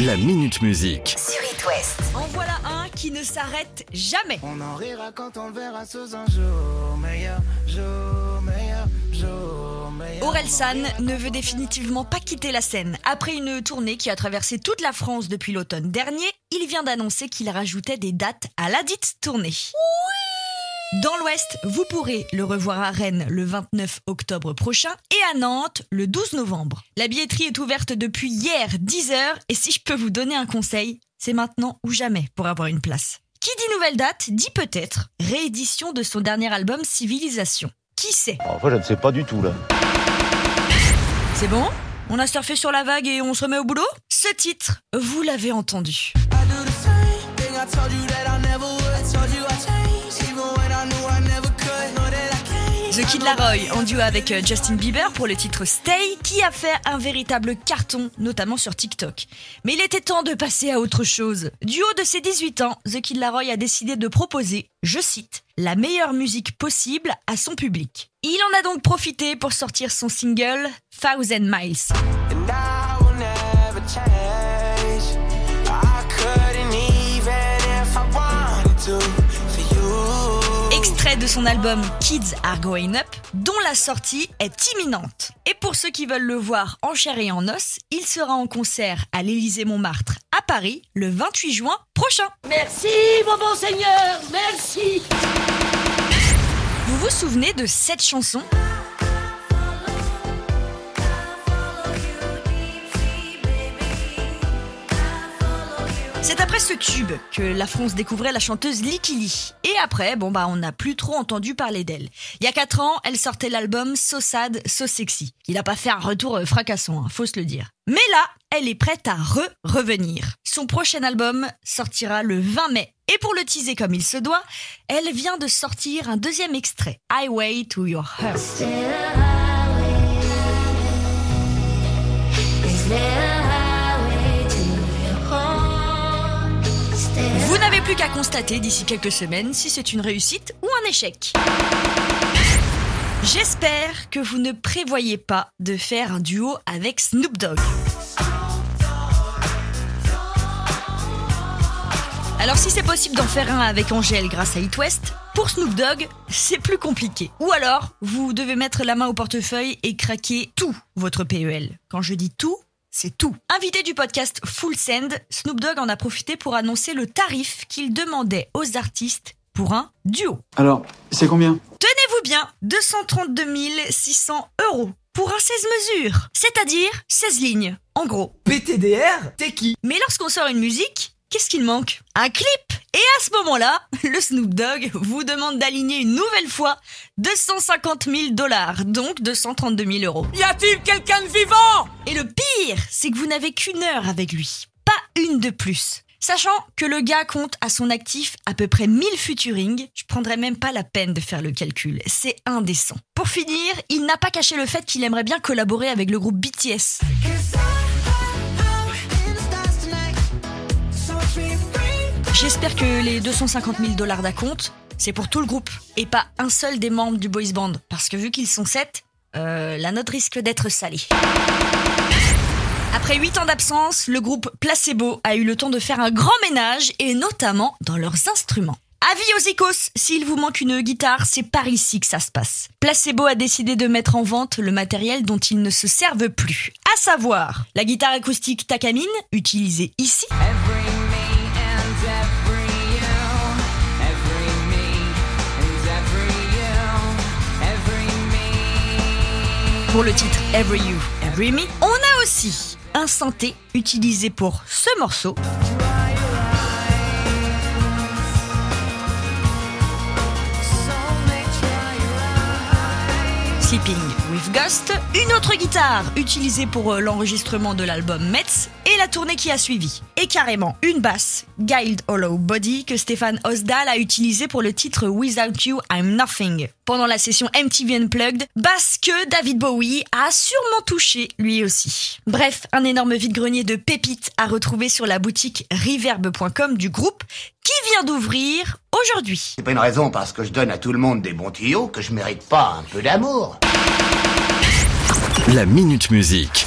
La Minute Musique. sur It West. En voilà un qui ne s'arrête jamais. On en rira quand on le verra sous un jour meilleur, jour meilleur, jour meilleur. Aurel San ne veut définitivement pas quitter la scène. Après une tournée qui a traversé toute la France depuis l'automne dernier, il vient d'annoncer qu'il rajoutait des dates à la dite tournée. Dans l'Ouest, vous pourrez le revoir à Rennes le 29 octobre prochain et à Nantes le 12 novembre. La billetterie est ouverte depuis hier 10h et si je peux vous donner un conseil, c'est maintenant ou jamais pour avoir une place. Qui dit nouvelle date dit peut-être réédition de son dernier album Civilisation. Qui sait? Enfin, je ne sais pas du tout là. C'est bon? On a surfé sur la vague et on se remet au boulot? Ce titre, vous l'avez entendu. I do the same thing I told you that I never would. I told you I The Kid Laroi en duo avec euh, Justin Bieber pour le titre Stay qui a fait un véritable carton notamment sur TikTok. Mais il était temps de passer à autre chose. Du haut de ses 18 ans, The Kid Laroi a décidé de proposer, je cite, la meilleure musique possible à son public. Il en a donc profité pour sortir son single Thousand Miles. And I will never de son album Kids Are Growing Up, dont la sortie est imminente. Et pour ceux qui veulent le voir en chair et en os, il sera en concert à l'Élysée-Montmartre à Paris le 28 juin prochain. Merci, mon bon Seigneur, merci. Vous vous souvenez de cette chanson? C'est après ce tube que la France découvrait la chanteuse Likili. Et après, bon bah on n'a plus trop entendu parler d'elle. Il y a 4 ans, elle sortait l'album So Sad, So Sexy. Il n'a pas fait un retour euh, fracassant, hein, faut se le dire. Mais là, elle est prête à re-revenir. Son prochain album sortira le 20 mai. Et pour le teaser comme il se doit, elle vient de sortir un deuxième extrait, Highway to Your Heart. Plus qu'à constater d'ici quelques semaines si c'est une réussite ou un échec. J'espère que vous ne prévoyez pas de faire un duo avec Snoop Dogg. Alors si c'est possible d'en faire un avec Angèle grâce à It West, pour Snoop Dogg, c'est plus compliqué. Ou alors, vous devez mettre la main au portefeuille et craquer tout votre PEL. Quand je dis tout, c'est tout. Invité du podcast Full Send, Snoop Dogg en a profité pour annoncer le tarif qu'il demandait aux artistes pour un duo. Alors, c'est combien Tenez-vous bien, 232 600 euros pour un 16 mesures, c'est-à-dire 16 lignes, en gros. PTDR T'es qui Mais lorsqu'on sort une musique, qu'est-ce qu'il manque Un clip Et à ce moment-là, le Snoop Dogg vous demande d'aligner une nouvelle fois 250 000 dollars, donc 232 000 euros. Y a-t-il quelqu'un de vivant? Et le pire, c'est que vous n'avez qu'une heure avec lui, pas une de plus. Sachant que le gars compte à son actif à peu près 1000 featuring, je prendrais même pas la peine de faire le calcul, c'est indécent. Pour finir, il n'a pas caché le fait qu'il aimerait bien collaborer avec le groupe BTS. J'espère que les 250 000 dollars d'acompte, c'est pour tout le groupe et pas un seul des membres du boys band, parce que vu qu'ils sont sept, euh, la note risque d'être salée. Après 8 ans d'absence, le groupe Placebo a eu le temps de faire un grand ménage et notamment dans leurs instruments. Avis aux icos, s'il vous manque une guitare, c'est par ici que ça se passe. Placebo a décidé de mettre en vente le matériel dont ils ne se servent plus, à savoir la guitare acoustique Takamine, utilisée ici, pour le titre Every You, Every Me. On a aussi un synthé utilisé pour ce morceau. Sleeping with Ghost, une autre guitare utilisée pour euh, l'enregistrement de l'album Metz et la tournée qui a suivi. Et carrément une basse, Guiled Hollow Body, que Stéphane Osdal a utilisée pour le titre Without You I'm Nothing. Pendant la session MTV Unplugged, basse que David Bowie a sûrement touché lui aussi. Bref, un énorme vide-grenier de pépites à retrouver sur la boutique reverb.com du groupe qui vient d'ouvrir aujourd'hui. C'est pas une raison parce que je donne à tout le monde des bons tuyaux que je mérite pas un peu d'amour. La Minute Musique.